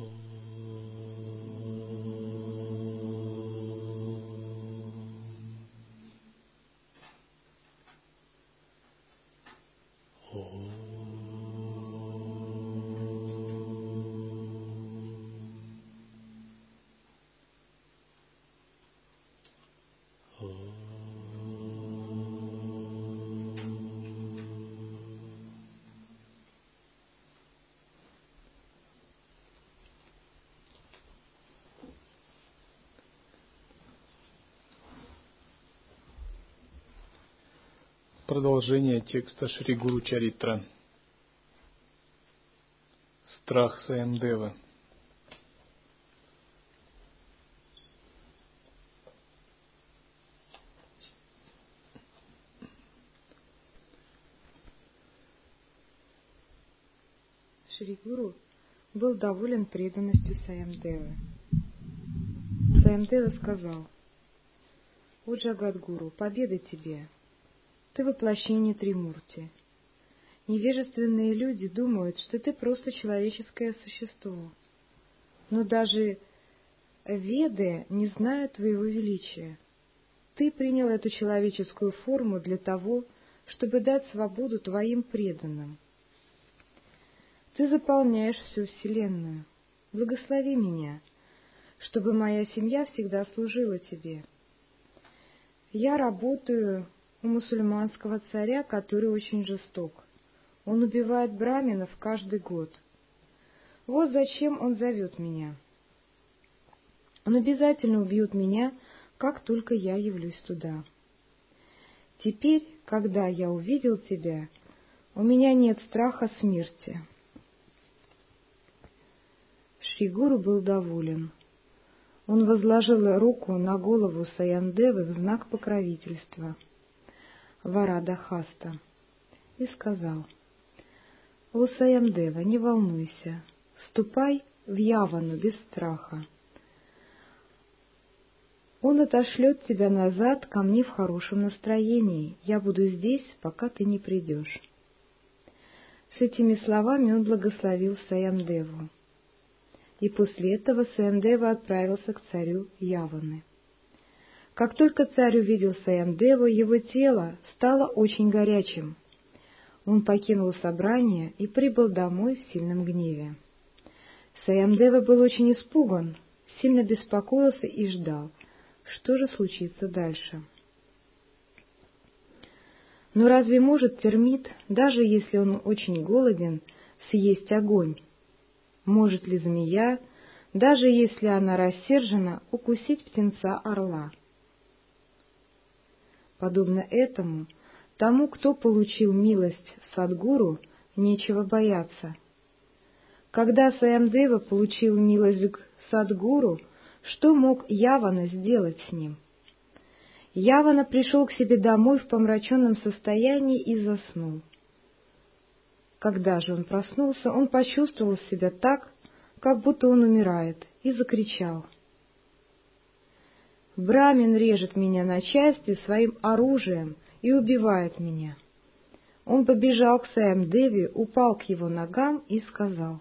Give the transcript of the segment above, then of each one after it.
Oh. Продолжение текста Шри Гуру Чаритра. Страх Саямдева. Шри Гуру был доволен преданностью Саямдевы. Саямдева сказал, «О Джагадгуру, победа тебе! Ты воплощение Тримурти. Невежественные люди думают, что ты просто человеческое существо. Но даже Веды не знают твоего величия. Ты принял эту человеческую форму для того, чтобы дать свободу твоим преданным. Ты заполняешь всю Вселенную. Благослови меня, чтобы моя семья всегда служила тебе. Я работаю у мусульманского царя, который очень жесток. Он убивает браминов каждый год. Вот зачем он зовет меня. Он обязательно убьет меня, как только я явлюсь туда. Теперь, когда я увидел тебя, у меня нет страха смерти. Шригуру был доволен. Он возложил руку на голову Саяндевы в знак покровительства — Варада Хаста, и сказал, «О, Саямдева, не волнуйся, ступай в Явану без страха. Он отошлет тебя назад ко мне в хорошем настроении. Я буду здесь, пока ты не придешь». С этими словами он благословил Саямдеву. И после этого Саямдева отправился к царю Яваны. Как только царь увидел Саямдеву, его тело стало очень горячим. Он покинул собрание и прибыл домой в сильном гневе. Саямдева был очень испуган, сильно беспокоился и ждал, что же случится дальше. Но разве может термит, даже если он очень голоден, съесть огонь? Может ли змея, даже если она рассержена, укусить птенца орла? Подобно этому, тому, кто получил милость Садгуру, нечего бояться. Когда Саямдева получил милость к Садгуру, что мог Явана сделать с ним? Явана пришел к себе домой в помраченном состоянии и заснул. Когда же он проснулся, он почувствовал себя так, как будто он умирает, и закричал — Брамин режет меня на части своим оружием и убивает меня. Он побежал к Саям Деви, упал к его ногам и сказал,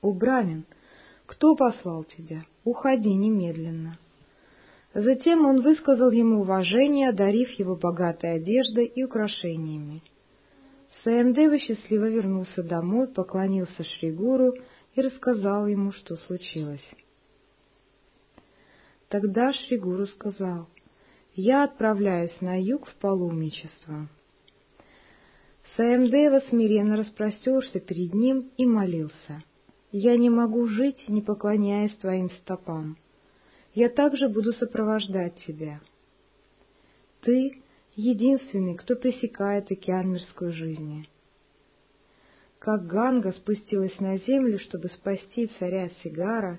«О, Брамин, кто послал тебя? Уходи немедленно». Затем он высказал ему уважение, одарив его богатой одеждой и украшениями. Саямдева счастливо вернулся домой, поклонился Шригуру и рассказал ему, что случилось. Тогда Шригуру сказал, «Я отправляюсь на юг в паломничество». Саемдева смиренно распростерся перед ним и молился, «Я не могу жить, не поклоняясь твоим стопам. Я также буду сопровождать тебя. Ты — единственный, кто пресекает океан мирской жизни». Как Ганга спустилась на землю, чтобы спасти царя Сигара,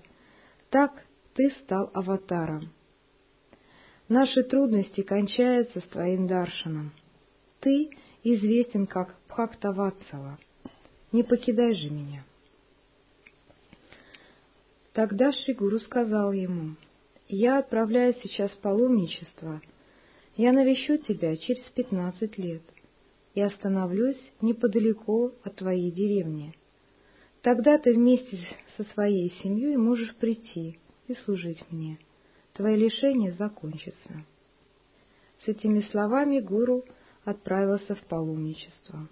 так ты стал аватаром. Наши трудности кончаются с твоим даршаном. Ты известен как Бхактаватсала. Не покидай же меня. Тогда Шигуру сказал ему, «Я отправляюсь сейчас в паломничество. Я навещу тебя через пятнадцать лет и остановлюсь неподалеку от твоей деревни. Тогда ты вместе со своей семьей можешь прийти и служить мне. Твое лишение закончится. С этими словами гуру отправился в паломничество.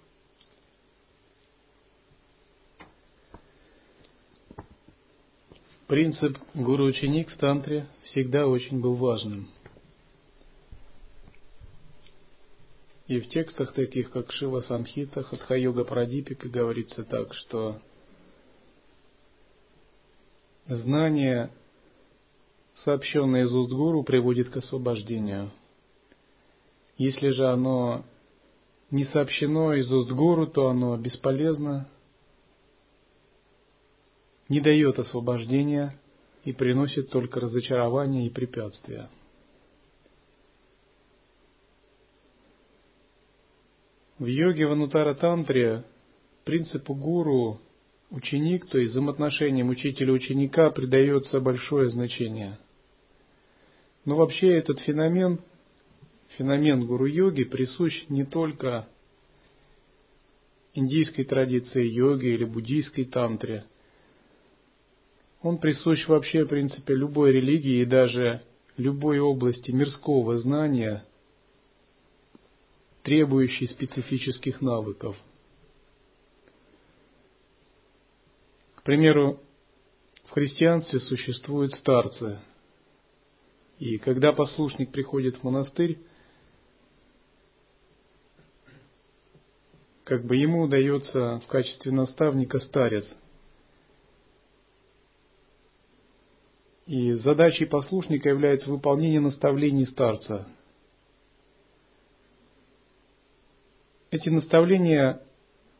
Принцип гуру-ученик в тантре всегда очень был важным. И в текстах таких, как Шива Самхита, Хатха-йога Прадипика говорится так, что знание, сообщенное из уст гуру, приводит к освобождению. Если же оно не сообщено из уст гуру, то оно бесполезно, не дает освобождения и приносит только разочарование и препятствия. В йоге Ванутара Тантре принципу гуру ученик, то есть взаимоотношениям учителя-ученика придается большое значение. Но вообще этот феномен, феномен гуру-йоги присущ не только индийской традиции йоги или буддийской тантре – он присущ вообще, в принципе, любой религии и даже любой области мирского знания, требующей специфических навыков. К примеру, в христианстве существуют старцы. И когда послушник приходит в монастырь, как бы ему удается в качестве наставника старец – И задачей послушника является выполнение наставлений старца. Эти наставления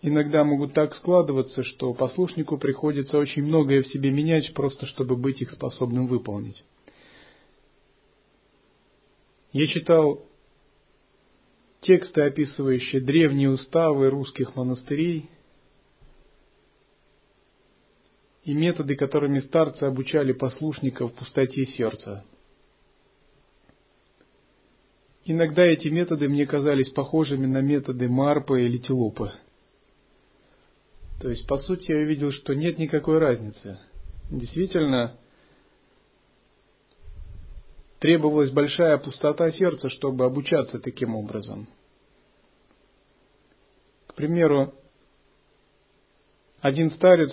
иногда могут так складываться, что послушнику приходится очень многое в себе менять, просто чтобы быть их способным выполнить. Я читал тексты, описывающие древние уставы русских монастырей, и методы, которыми старцы обучали послушников пустоте сердца. Иногда эти методы мне казались похожими на методы Марпа или Тилупы. То есть, по сути, я увидел, что нет никакой разницы. Действительно, требовалась большая пустота сердца, чтобы обучаться таким образом. К примеру, один старец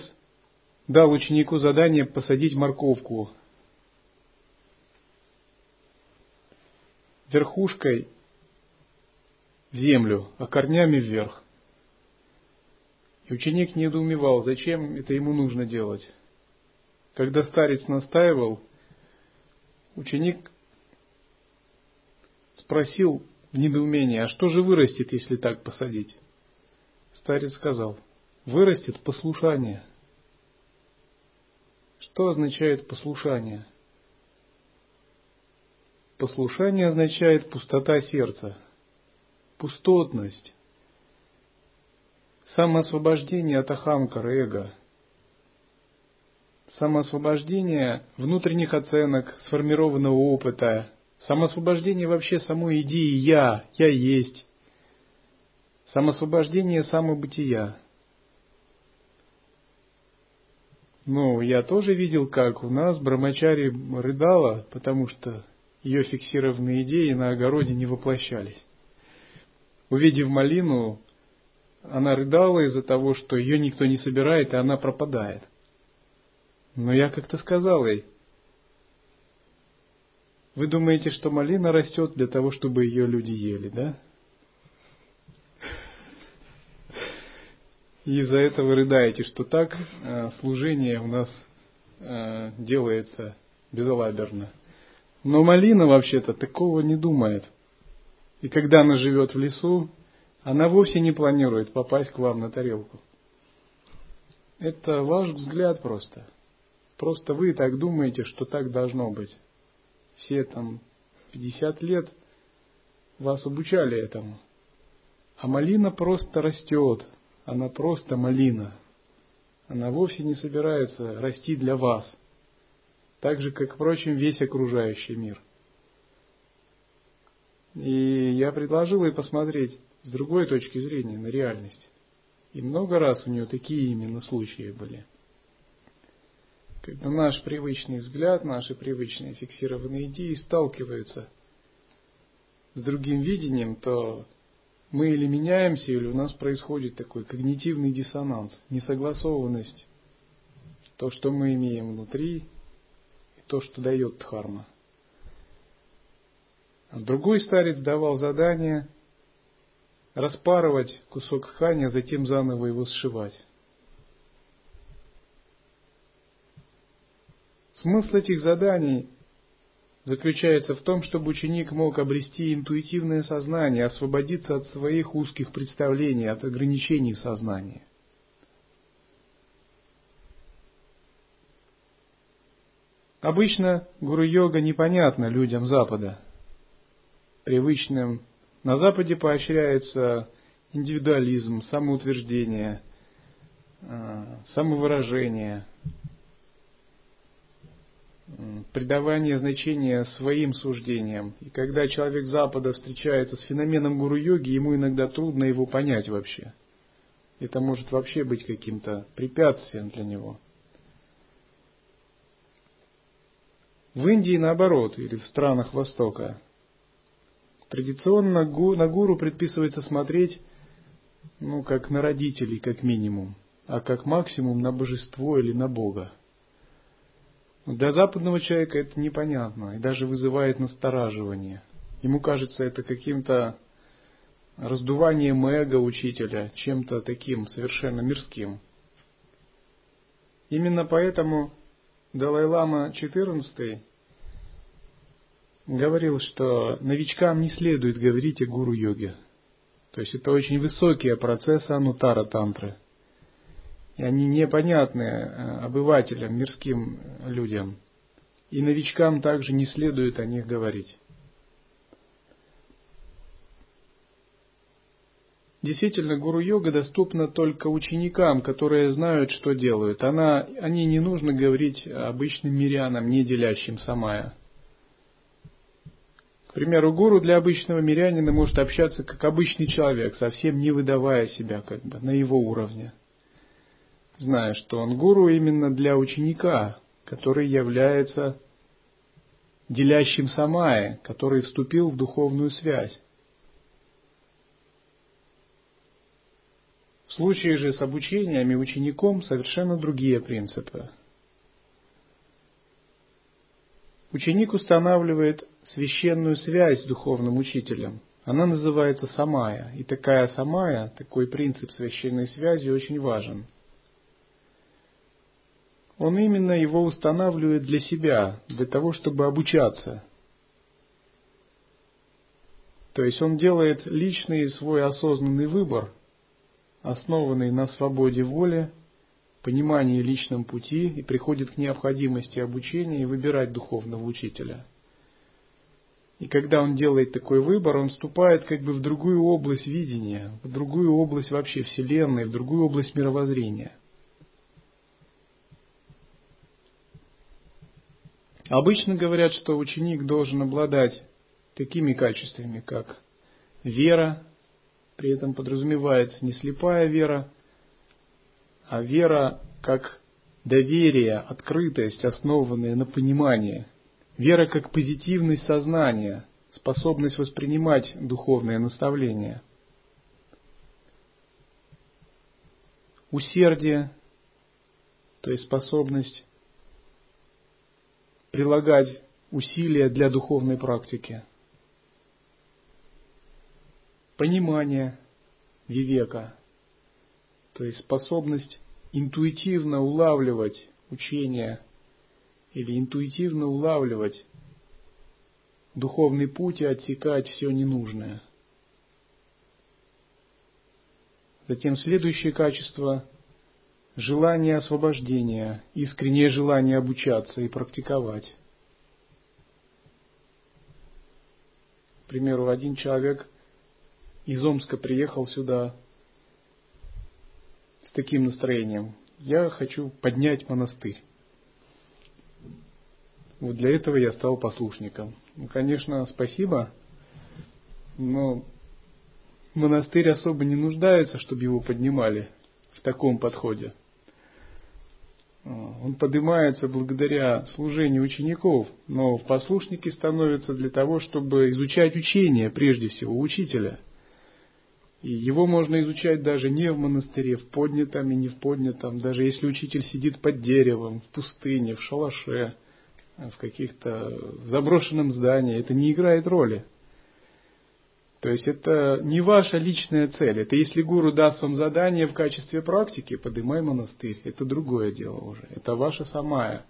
дал ученику задание посадить морковку верхушкой в землю, а корнями вверх. И ученик недоумевал, зачем это ему нужно делать. Когда старец настаивал, ученик спросил в недоумении, а что же вырастет, если так посадить? Старец сказал, вырастет послушание – что означает послушание? Послушание означает пустота сердца, пустотность, самоосвобождение от ахамкара, эго, самоосвобождение внутренних оценок, сформированного опыта, самоосвобождение вообще самой идеи «я», «я есть», самоосвобождение самобытия – Ну, я тоже видел, как у нас Брамачари рыдала, потому что ее фиксированные идеи на огороде не воплощались. Увидев малину, она рыдала из-за того, что ее никто не собирает, и она пропадает. Но я как-то сказал ей, вы думаете, что малина растет для того, чтобы ее люди ели, да? И из-за этого рыдаете, что так э, служение у нас э, делается безалаберно. Но малина вообще-то такого не думает. И когда она живет в лесу, она вовсе не планирует попасть к вам на тарелку. Это ваш взгляд просто. Просто вы так думаете, что так должно быть. Все там 50 лет вас обучали этому. А малина просто растет, она просто малина. Она вовсе не собирается расти для вас, так же, как, впрочем, весь окружающий мир. И я предложил ей посмотреть с другой точки зрения на реальность. И много раз у нее такие именно случаи были. Когда наш привычный взгляд, наши привычные фиксированные идеи сталкиваются с другим видением, то мы или меняемся, или у нас происходит такой когнитивный диссонанс, несогласованность. То, что мы имеем внутри, и то, что дает Дхарма. А другой старец давал задание распарывать кусок ткани, а затем заново его сшивать. Смысл этих заданий заключается в том, чтобы ученик мог обрести интуитивное сознание, освободиться от своих узких представлений, от ограничений в сознании. Обычно гуру-йога непонятна людям Запада, привычным. На Западе поощряется индивидуализм, самоутверждение, а, самовыражение, придавание значения своим суждениям. И когда человек Запада встречается с феноменом гуру-йоги, ему иногда трудно его понять вообще. Это может вообще быть каким-то препятствием для него. В Индии наоборот, или в странах Востока, традиционно на гуру предписывается смотреть, ну, как на родителей, как минимум, а как максимум на божество или на Бога. Для западного человека это непонятно и даже вызывает настораживание. Ему кажется это каким-то раздуванием эго учителя, чем-то таким совершенно мирским. Именно поэтому Далай-Лама XIV говорил, что новичкам не следует говорить о гуру-йоге. То есть это очень высокие процессы анутара тантры – и они непонятны э, обывателям, мирским людям. И новичкам также не следует о них говорить. Действительно, гуру-йога доступна только ученикам, которые знают, что делают. Она, о ней не нужно говорить обычным мирянам, не делящим самая. К примеру, гуру для обычного мирянина может общаться как обычный человек, совсем не выдавая себя как бы на его уровне зная, что он гуру именно для ученика, который является делящим самая, который вступил в духовную связь. В случае же с обучением и учеником совершенно другие принципы. Ученик устанавливает священную связь с духовным учителем. Она называется самая. И такая самая, такой принцип священной связи очень важен – он именно его устанавливает для себя, для того, чтобы обучаться. То есть он делает личный свой осознанный выбор, основанный на свободе воли, понимании личном пути и приходит к необходимости обучения и выбирать духовного учителя. И когда он делает такой выбор, он вступает как бы в другую область видения, в другую область вообще Вселенной, в другую область мировоззрения. Обычно говорят, что ученик должен обладать такими качествами, как вера, при этом подразумевается не слепая вера, а вера как доверие, открытость, основанная на понимании. Вера как позитивность сознания, способность воспринимать духовное наставление. Усердие, то есть способность прилагать усилия для духовной практики. Понимание вивека, то есть способность интуитивно улавливать учение или интуитивно улавливать духовный путь и отсекать все ненужное. Затем следующее качество желание освобождения, искреннее желание обучаться и практиковать. К примеру, один человек из Омска приехал сюда с таким настроением. Я хочу поднять монастырь. Вот для этого я стал послушником. Ну, конечно, спасибо, но монастырь особо не нуждается, чтобы его поднимали – в таком подходе. Он поднимается благодаря служению учеников, но в послушнике становится для того, чтобы изучать учение, прежде всего, учителя. И его можно изучать даже не в монастыре, в поднятом и не в поднятом, даже если учитель сидит под деревом, в пустыне, в шалаше, в каких-то заброшенном здании, это не играет роли. То есть это не ваша личная цель. Это если гуру даст вам задание в качестве практики, поднимай монастырь. Это другое дело уже. Это ваша самая.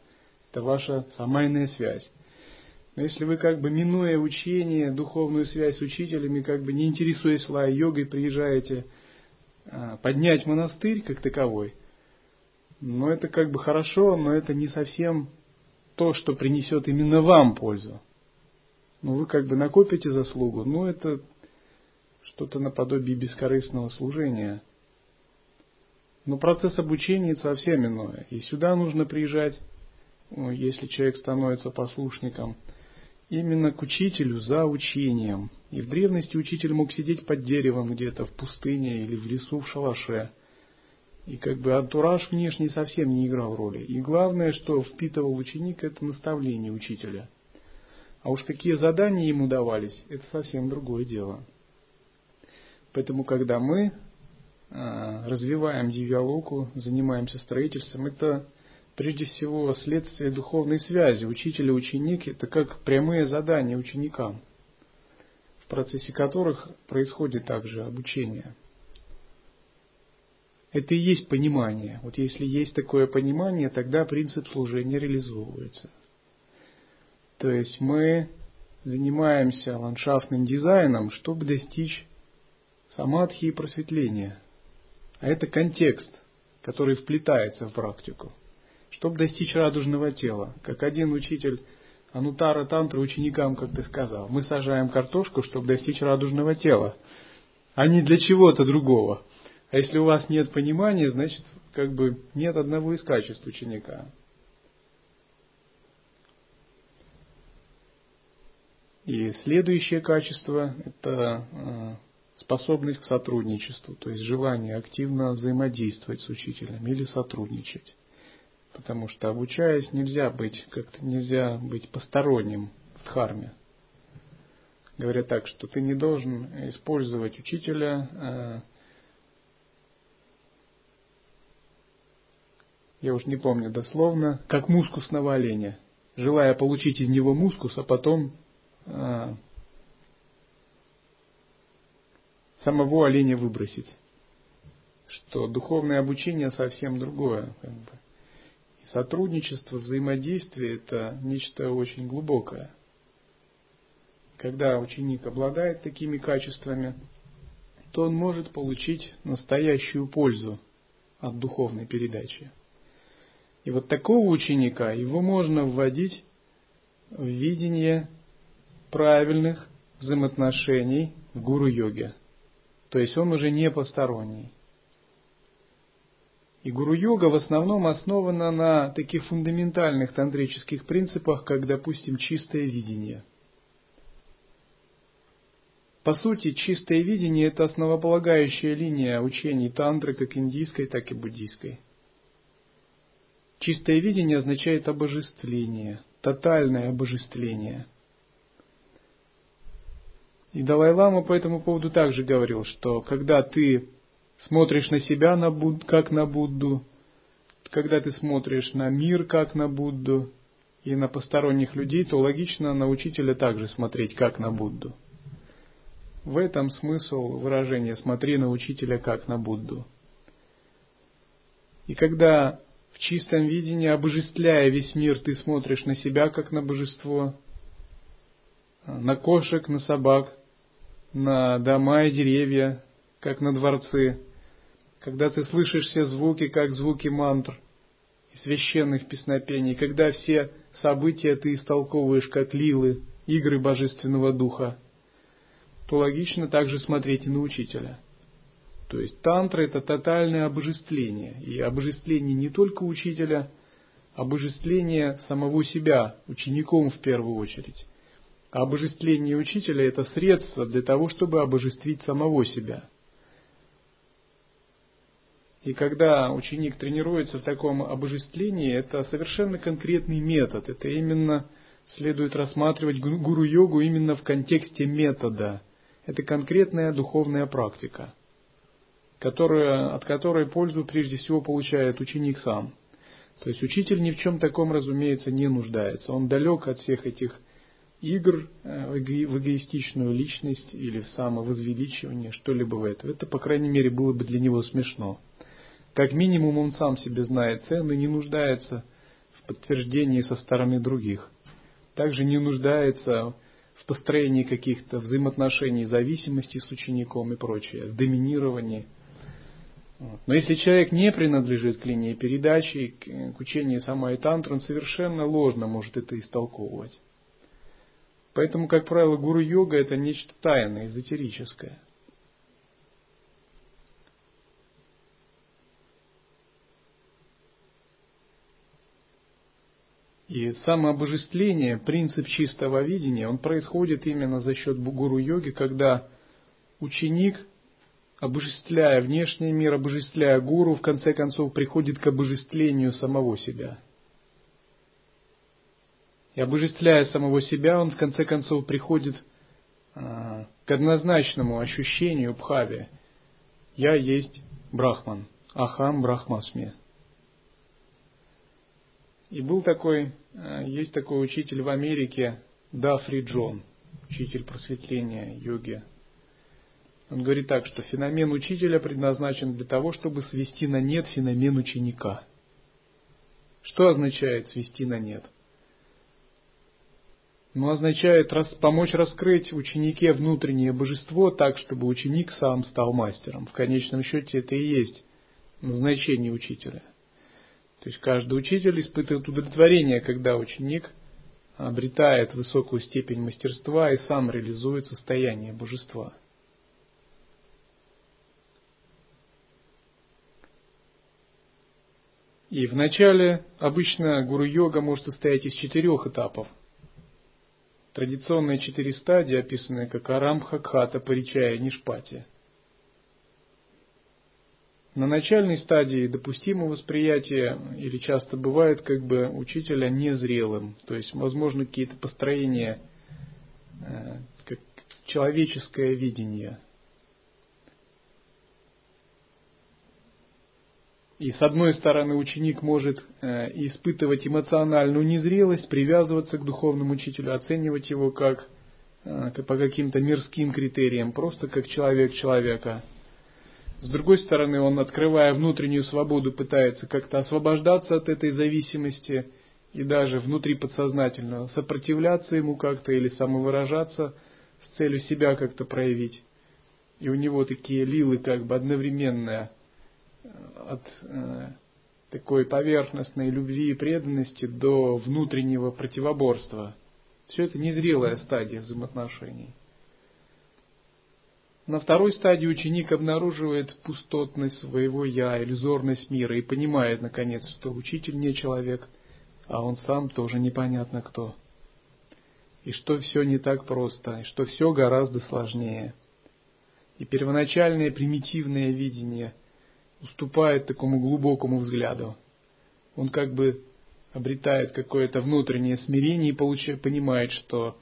Это ваша самайная связь. Но если вы как бы минуя учение, духовную связь с учителями, как бы не интересуясь лай-йогой, приезжаете а, поднять монастырь как таковой, но это как бы хорошо, но это не совсем то, что принесет именно вам пользу. Ну, вы как бы накопите заслугу, но это что-то наподобие бескорыстного служения. Но процесс обучения совсем иное. И сюда нужно приезжать, если человек становится послушником, именно к учителю за учением. И в древности учитель мог сидеть под деревом где-то в пустыне или в лесу в шалаше. И как бы антураж внешний совсем не играл роли. И главное, что впитывал ученик, это наставление учителя. А уж какие задания ему давались, это совсем другое дело. Поэтому, когда мы а, развиваем дивиалоку, занимаемся строительством, это прежде всего следствие духовной связи. Учитель и ученик – это как прямые задания ученикам, в процессе которых происходит также обучение. Это и есть понимание. Вот если есть такое понимание, тогда принцип служения реализовывается. То есть мы занимаемся ландшафтным дизайном, чтобы достичь самадхи и просветления. А это контекст, который вплетается в практику. Чтобы достичь радужного тела, как один учитель Анутара Тантры ученикам как-то сказал, мы сажаем картошку, чтобы достичь радужного тела, а не для чего-то другого. А если у вас нет понимания, значит, как бы нет одного из качеств ученика. И следующее качество – это э, способность к сотрудничеству, то есть желание активно взаимодействовать с учителем или сотрудничать. Потому что обучаясь, нельзя быть как-то нельзя быть посторонним в дхарме. Говорят так, что ты не должен использовать учителя а, я уж не помню дословно, как мускусного оленя, желая получить из него мускус, а потом а, самого оленя выбросить. Что духовное обучение совсем другое. Как бы. И сотрудничество, взаимодействие – это нечто очень глубокое. Когда ученик обладает такими качествами, то он может получить настоящую пользу от духовной передачи. И вот такого ученика, его можно вводить в видение правильных взаимоотношений в гуру-йоге. То есть он уже не посторонний. И гуру-йога в основном основана на таких фундаментальных тантрических принципах, как, допустим, чистое видение. По сути, чистое видение – это основополагающая линия учений тантры, как индийской, так и буддийской. Чистое видение означает обожествление, тотальное обожествление – и Далай-Лама по этому поводу также говорил, что когда ты смотришь на себя на Буд, как на Будду, когда ты смотришь на мир как на Будду и на посторонних людей, то логично на учителя также смотреть как на Будду. В этом смысл выражения «смотри на учителя как на Будду». И когда в чистом видении, обожествляя весь мир, ты смотришь на себя как на божество, на кошек, на собак, на дома и деревья, как на дворцы, когда ты слышишь все звуки, как звуки мантр и священных песнопений, когда все события ты истолковываешь как лилы, игры божественного духа, то логично также смотреть и на учителя. То есть тантра – это тотальное обожествление. И обожествление не только учителя, обожествление самого себя, учеником в первую очередь. А обожествление учителя – это средство для того, чтобы обожествить самого себя. И когда ученик тренируется в таком обожествлении, это совершенно конкретный метод. Это именно следует рассматривать гуру-йогу именно в контексте метода. Это конкретная духовная практика, которая, от которой пользу прежде всего получает ученик сам. То есть учитель ни в чем таком, разумеется, не нуждается. Он далек от всех этих игр э, в эгоистичную личность или в самовозвеличивание, что-либо в этом. Это, по крайней мере, было бы для него смешно. Как минимум он сам себе знает цену не нуждается в подтверждении со стороны других. Также не нуждается в построении каких-то взаимоотношений, зависимости с учеником и прочее, в доминировании. Но если человек не принадлежит к линии передачи, к учению сама и тантра, он совершенно ложно может это истолковывать. Поэтому, как правило, гуру-йога это нечто тайное, эзотерическое – И самообожествление, принцип чистого видения, он происходит именно за счет гуру-йоги, когда ученик, обожествляя внешний мир, обожествляя гуру, в конце концов приходит к обожествлению самого себя. И обожествляя самого себя, он в конце концов приходит а, к однозначному ощущению бхави. Я есть Брахман, Ахам Брахмасме. И был такой, э, есть такой учитель в Америке, Дафри Джон, учитель просветления йоги. Он говорит так, что феномен учителя предназначен для того, чтобы свести на нет феномен ученика. Что означает свести на нет? Ну, означает рас, помочь раскрыть ученике внутреннее божество так, чтобы ученик сам стал мастером. В конечном счете это и есть назначение учителя. То есть каждый учитель испытывает удовлетворение, когда ученик обретает высокую степень мастерства и сам реализует состояние божества. И вначале обычно гуру-йога может состоять из четырех этапов. Традиционные четыре стадии, описанные как Арамха, Кхата, Паричая и Нишпати – на начальной стадии допустимо восприятие, или часто бывает как бы учителя незрелым, то есть, возможно, какие-то построения, э, как человеческое видение. И с одной стороны ученик может э, испытывать эмоциональную незрелость, привязываться к духовному учителю, оценивать его как э, по каким-то мирским критериям, просто как человек человека – с другой стороны, он, открывая внутреннюю свободу, пытается как-то освобождаться от этой зависимости и даже внутри подсознательно сопротивляться ему как-то или самовыражаться с целью себя как-то проявить. И у него такие лилы как бы одновременные э, от э, такой поверхностной любви и преданности до внутреннего противоборства. Все это незрелая стадия взаимоотношений. На второй стадии ученик обнаруживает пустотность своего «я», иллюзорность мира и понимает, наконец, что учитель не человек, а он сам тоже непонятно кто. И что все не так просто, и что все гораздо сложнее. И первоначальное примитивное видение уступает такому глубокому взгляду. Он как бы обретает какое-то внутреннее смирение и получает, понимает, что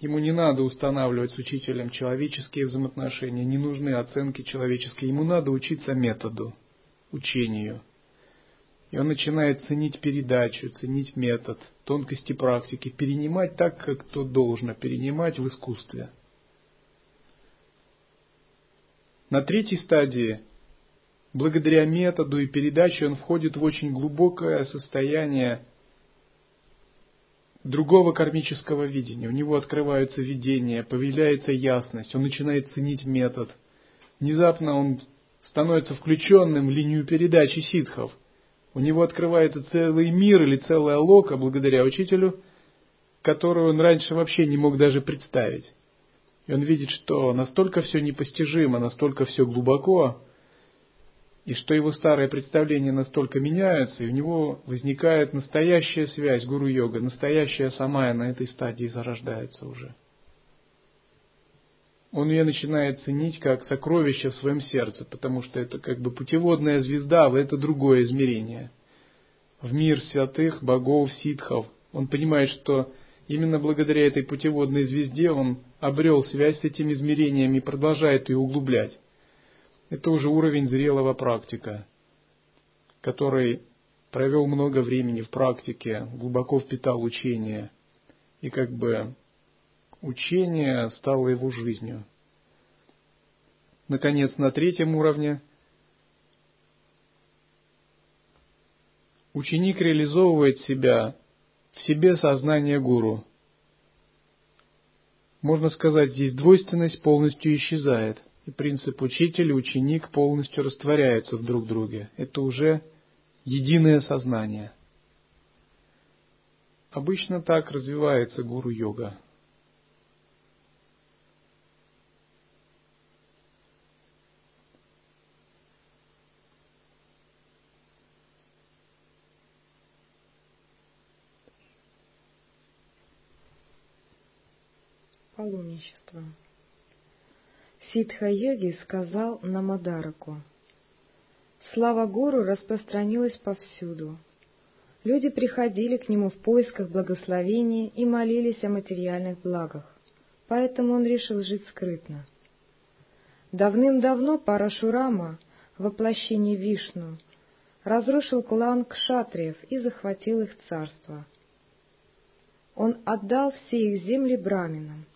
Ему не надо устанавливать с учителем человеческие взаимоотношения, не нужны оценки человеческие. Ему надо учиться методу, учению. И он начинает ценить передачу, ценить метод, тонкости практики, перенимать так, как то должно перенимать в искусстве. На третьей стадии, благодаря методу и передаче, он входит в очень глубокое состояние другого кармического видения. У него открываются видения, появляется ясность, он начинает ценить метод. Внезапно он становится включенным в линию передачи ситхов. У него открывается целый мир или целая лока благодаря учителю, которую он раньше вообще не мог даже представить. И он видит, что настолько все непостижимо, настолько все глубоко, и что его старые представления настолько меняются, и у него возникает настоящая связь гуру-йога, настоящая самая на этой стадии зарождается уже. он ее начинает ценить как сокровище в своем сердце, потому что это как бы путеводная звезда в это другое измерение. В мир святых, богов, ситхов. Он понимает, что именно благодаря этой путеводной звезде он обрел связь с этим измерением и продолжает ее углублять. Это уже уровень зрелого практика, который провел много времени в практике, глубоко впитал учение, и как бы учение стало его жизнью. Наконец, на третьем уровне ученик реализовывает себя в себе сознание гуру. Можно сказать, здесь двойственность полностью исчезает, и принцип учитель и ученик полностью растворяются в друг друге. Это уже единое сознание. Обычно так развивается гуру-йога. Паломничество. Ситха-йоги сказал Намадараку. Слава Гуру распространилась повсюду. Люди приходили к нему в поисках благословения и молились о материальных благах, поэтому он решил жить скрытно. Давным-давно Парашурама, воплощение Вишну, разрушил клан кшатриев и захватил их царство. Он отдал все их земли браминам,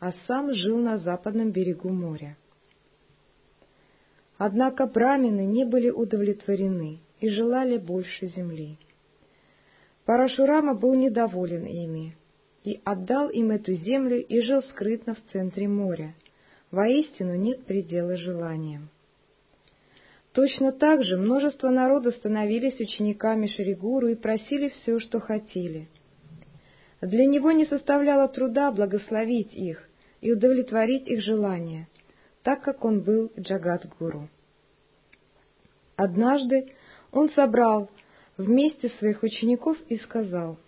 а сам жил на западном берегу моря. Однако брамины не были удовлетворены и желали больше земли. Парашурама был недоволен ими и отдал им эту землю и жил скрытно в центре моря. Воистину нет предела желаниям. Точно так же множество народа становились учениками Шригуру и просили все, что хотели. Для него не составляло труда благословить их, и удовлетворить их желания, так как он был Джагат-гуру. Однажды он собрал вместе своих учеников и сказал,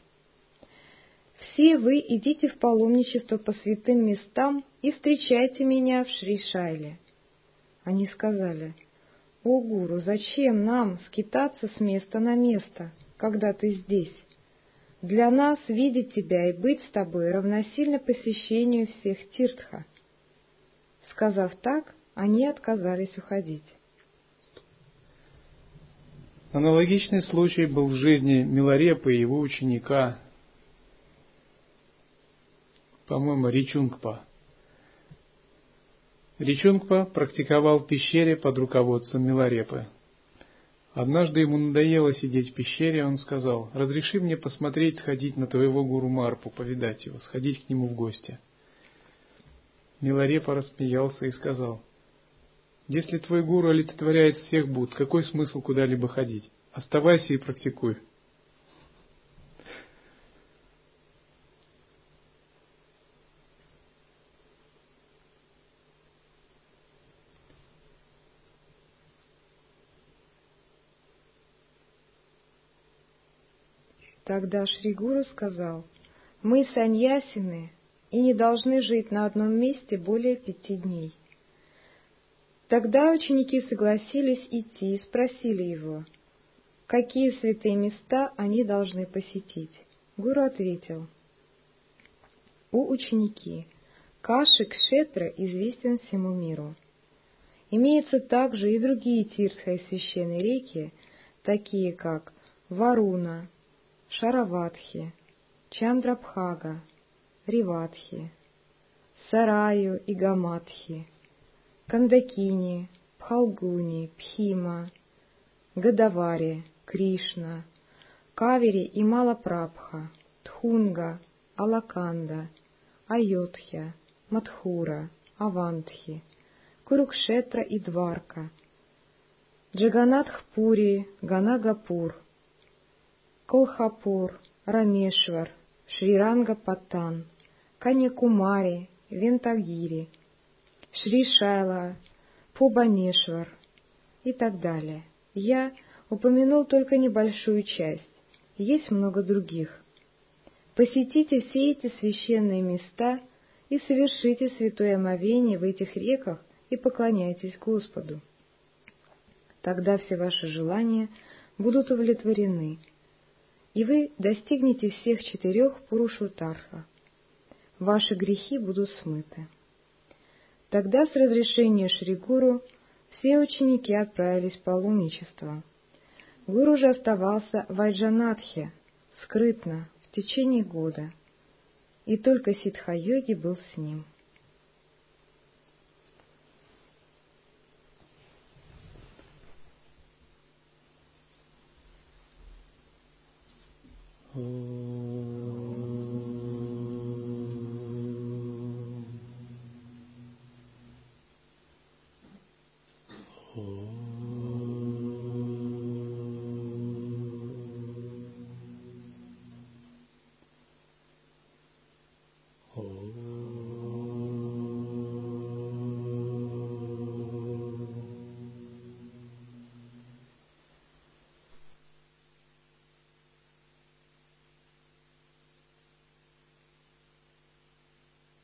«Все вы идите в паломничество по святым местам и встречайте меня в Шри-Шайле». Они сказали, «О, гуру, зачем нам скитаться с места на место, когда ты здесь?» Для нас видеть тебя и быть с тобой равносильно посещению всех Тиртха. Сказав так, они отказались уходить. Аналогичный случай был в жизни Миларепа и его ученика, по-моему, Ричунгпа. Ричунгпа практиковал в пещере под руководством Миларепы. Однажды ему надоело сидеть в пещере, он сказал, «Разреши мне посмотреть, сходить на твоего гуру Марпу, повидать его, сходить к нему в гости». Миларепа рассмеялся и сказал, «Если твой гуру олицетворяет всех Буд, какой смысл куда-либо ходить? Оставайся и практикуй». Тогда Шригуру сказал, «Мы саньясины и не должны жить на одном месте более пяти дней». Тогда ученики согласились идти и спросили его, какие святые места они должны посетить. Гуру ответил, «У ученики, Каши Кшетра известен всему миру. Имеются также и другие тиртха и священные реки, такие как Варуна, Шараватхи, Чандрабхага, Риватхи, Сараю и Гаматхи, Кандакини, Пхалгуни, Пхима, Гадавари, Кришна, Кавери и Малапрабха, Тхунга, Алаканда, Айотхя, Мадхура, Авантхи, Курукшетра и Дварка, Джаганатхпури, Ганагапур, Колхапур, Рамешвар, Шриранга Паттан, Каньякумари, Вентагири, Шри Шайла, Пубанешвар и так далее. Я упомянул только небольшую часть, есть много других. Посетите все эти священные места и совершите святое омовение в этих реках и поклоняйтесь Господу. Тогда все ваши желания будут удовлетворены, и вы достигнете всех четырех Пурушутарха. Ваши грехи будут смыты. Тогда с разрешения Шригуру все ученики отправились в паломничество. Гуру же оставался в Айджанатхе, скрытно, в течение года, и только Ситха-йоги был с ним.